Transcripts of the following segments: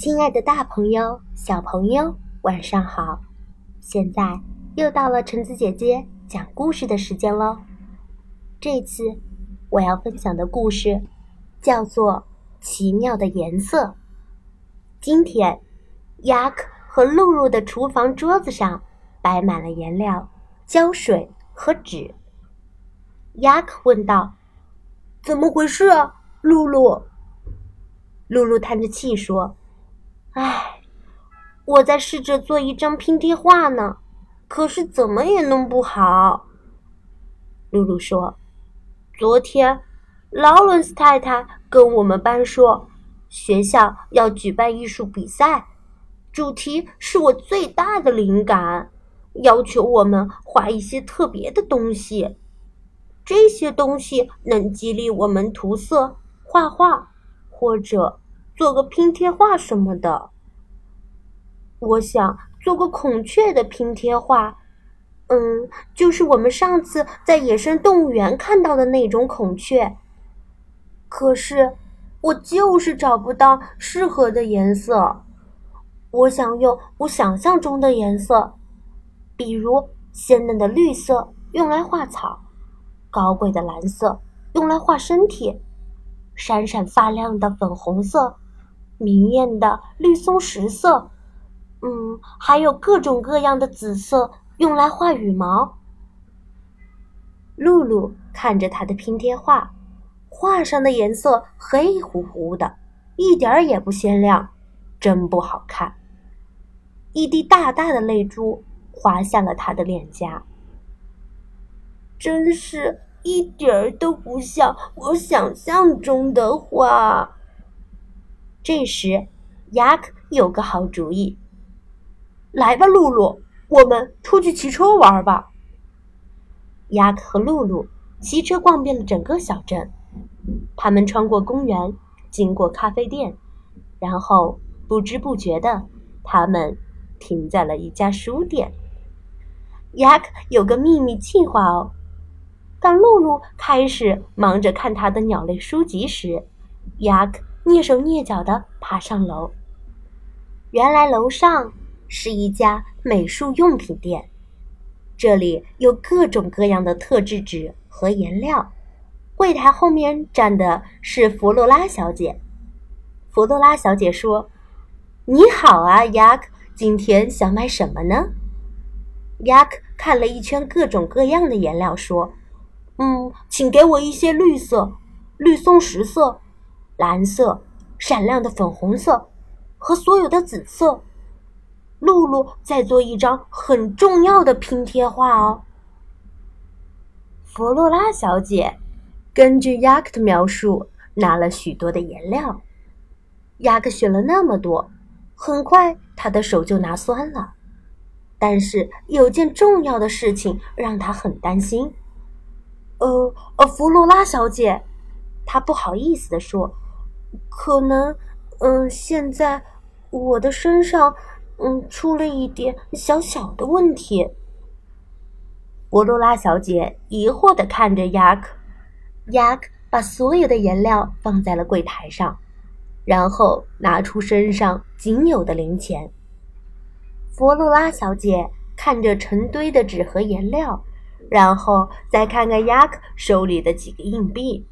亲爱的，大朋友、小朋友，晚上好！现在又到了橙子姐姐讲故事的时间喽。这次我要分享的故事叫做《奇妙的颜色》。今天，雅克和露露的厨房桌子上摆满了颜料、胶水和纸。雅克问道：“怎么回事啊，露露？”露露叹着气说。我在试着做一张拼贴画呢，可是怎么也弄不好。露露说：“昨天，劳伦斯太太跟我们班说，学校要举办艺术比赛，主题是我最大的灵感，要求我们画一些特别的东西。这些东西能激励我们涂色、画画，或者……”做个拼贴画什么的，我想做个孔雀的拼贴画，嗯，就是我们上次在野生动物园看到的那种孔雀。可是我就是找不到适合的颜色，我想用我想象中的颜色，比如鲜嫩的绿色用来画草，高贵的蓝色用来画身体，闪闪发亮的粉红色。明艳的绿松石色，嗯，还有各种各样的紫色，用来画羽毛。露露看着他的拼贴画，画上的颜色黑乎乎的，一点儿也不鲜亮，真不好看。一滴大大的泪珠滑下了他的脸颊，真是一点儿都不像我想象中的画。这时，雅克有个好主意。来吧，露露，我们出去骑车玩吧。雅克和露露骑车逛遍了整个小镇。他们穿过公园，经过咖啡店，然后不知不觉的，他们停在了一家书店。雅克有个秘密计划哦。当露露开始忙着看他的鸟类书籍时，雅克。蹑手蹑脚的爬上楼。原来楼上是一家美术用品店，这里有各种各样的特制纸和颜料。柜台后面站的是弗洛拉小姐。弗洛拉小姐说：“你好啊，雅克，今天想买什么呢？”雅克看了一圈各种各样的颜料，说：“嗯，请给我一些绿色，绿松石色。”蓝色、闪亮的粉红色和所有的紫色。露露在做一张很重要的拼贴画哦。弗洛拉小姐根据雅克的描述拿了许多的颜料。雅克选了那么多，很快他的手就拿酸了。但是有件重要的事情让他很担心。呃呃，弗洛拉小姐，他不好意思地说。可能，嗯，现在我的身上，嗯，出了一点小小的问题。博罗拉小姐疑惑的看着雅克，雅克把所有的颜料放在了柜台上，然后拿出身上仅有的零钱。佛罗拉小姐看着成堆的纸和颜料，然后再看看雅克手里的几个硬币，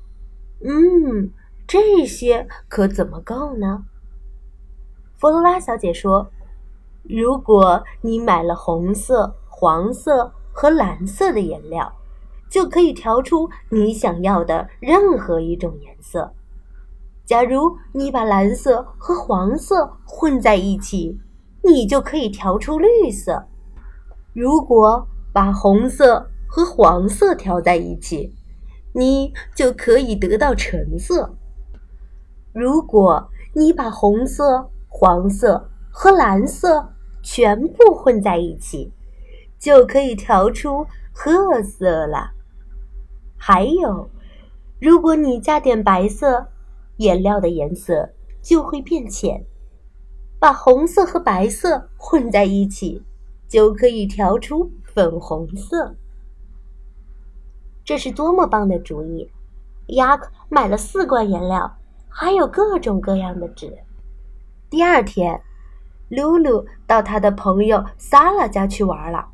嗯。这些可怎么够呢？弗罗拉小姐说：“如果你买了红色、黄色和蓝色的颜料，就可以调出你想要的任何一种颜色。假如你把蓝色和黄色混在一起，你就可以调出绿色。如果把红色和黄色调在一起，你就可以得到橙色。”如果你把红色、黄色和蓝色全部混在一起，就可以调出褐色了。还有，如果你加点白色，颜料的颜色就会变浅。把红色和白色混在一起，就可以调出粉红色。这是多么棒的主意！雅克买了四罐颜料。还有各种各样的纸。第二天，露露到他的朋友萨拉家去玩了。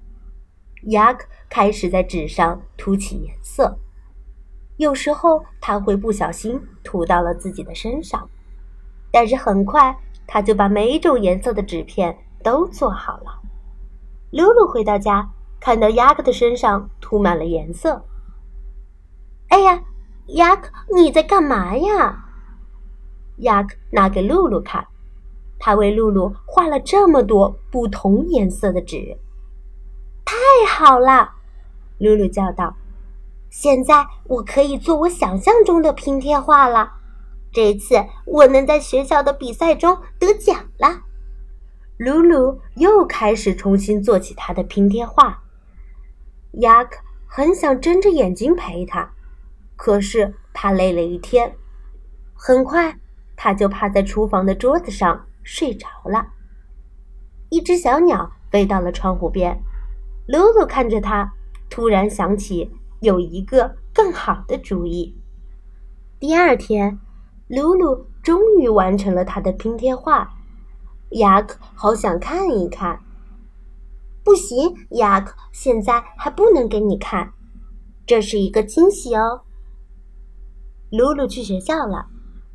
雅克开始在纸上涂起颜色，有时候他会不小心涂到了自己的身上，但是很快他就把每种颜色的纸片都做好了。露露回到家，看到雅克的身上涂满了颜色。哎呀，雅克，你在干嘛呀？雅克拿给露露看。他为露露画了这么多不同颜色的纸，太好了！露露叫道：“现在我可以做我想象中的拼贴画了。这次我能在学校的比赛中得奖了。”露露又开始重新做起她的拼贴画。雅克很想睁着眼睛陪她，可是他累了一天，很快他就趴在厨房的桌子上。睡着了，一只小鸟飞到了窗户边。露露看着它，突然想起有一个更好的主意。第二天，露露终于完成了她的拼贴画。雅克好想看一看。不行，雅克，现在还不能给你看，这是一个惊喜哦。露露去学校了，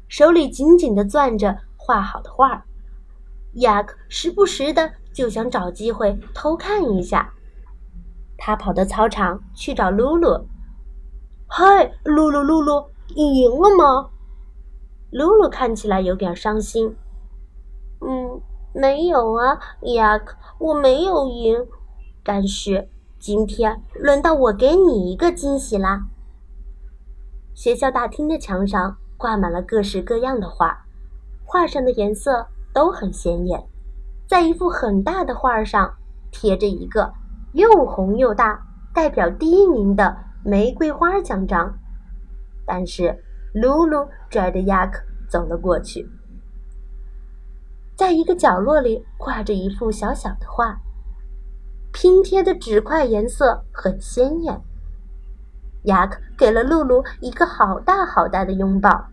手里紧紧地攥着画好的画儿。雅克时不时的就想找机会偷看一下。他跑到操场去找露露。嗨，露露，露露，你赢了吗？露露看起来有点伤心。嗯，没有啊，雅克，我没有赢。但是今天轮到我给你一个惊喜啦。学校大厅的墙上挂满了各式各样的画，画上的颜色。都很显眼，在一幅很大的画上贴着一个又红又大、代表第一名的玫瑰花奖章。但是露露拽着雅克走了过去，在一个角落里挂着一幅小小的画，拼贴的纸块颜色很鲜艳。雅克给了露露一个好大好大的拥抱。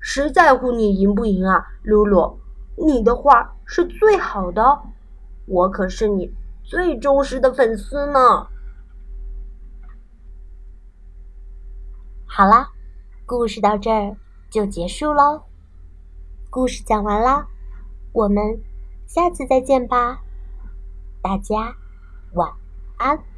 谁在乎你赢不赢啊，露露？你的画是最好的，我可是你最忠实的粉丝呢。好啦，故事到这儿就结束喽。故事讲完啦，我们下次再见吧。大家晚安。